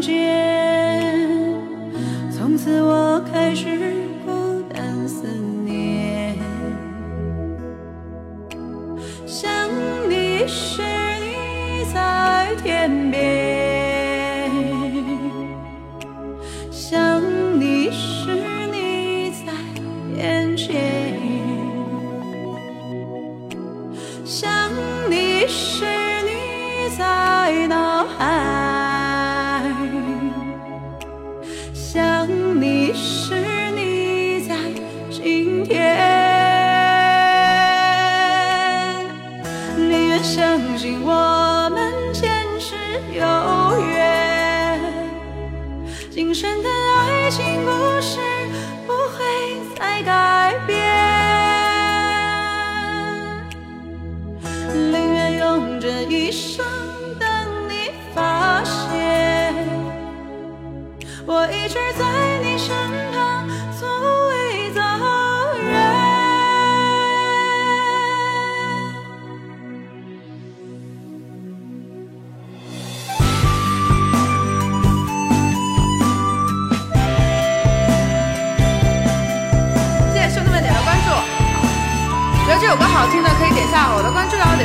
间从此我开始孤单思念。想你时你在天边想你时你在眼前想你时你在脑海。想你时你在心田。宁愿相信我们前世有缘，今生的爱情不我一直在你身旁，从未走远。谢谢兄弟们点的关注，觉得这首歌好听的可以点下我的关注，哟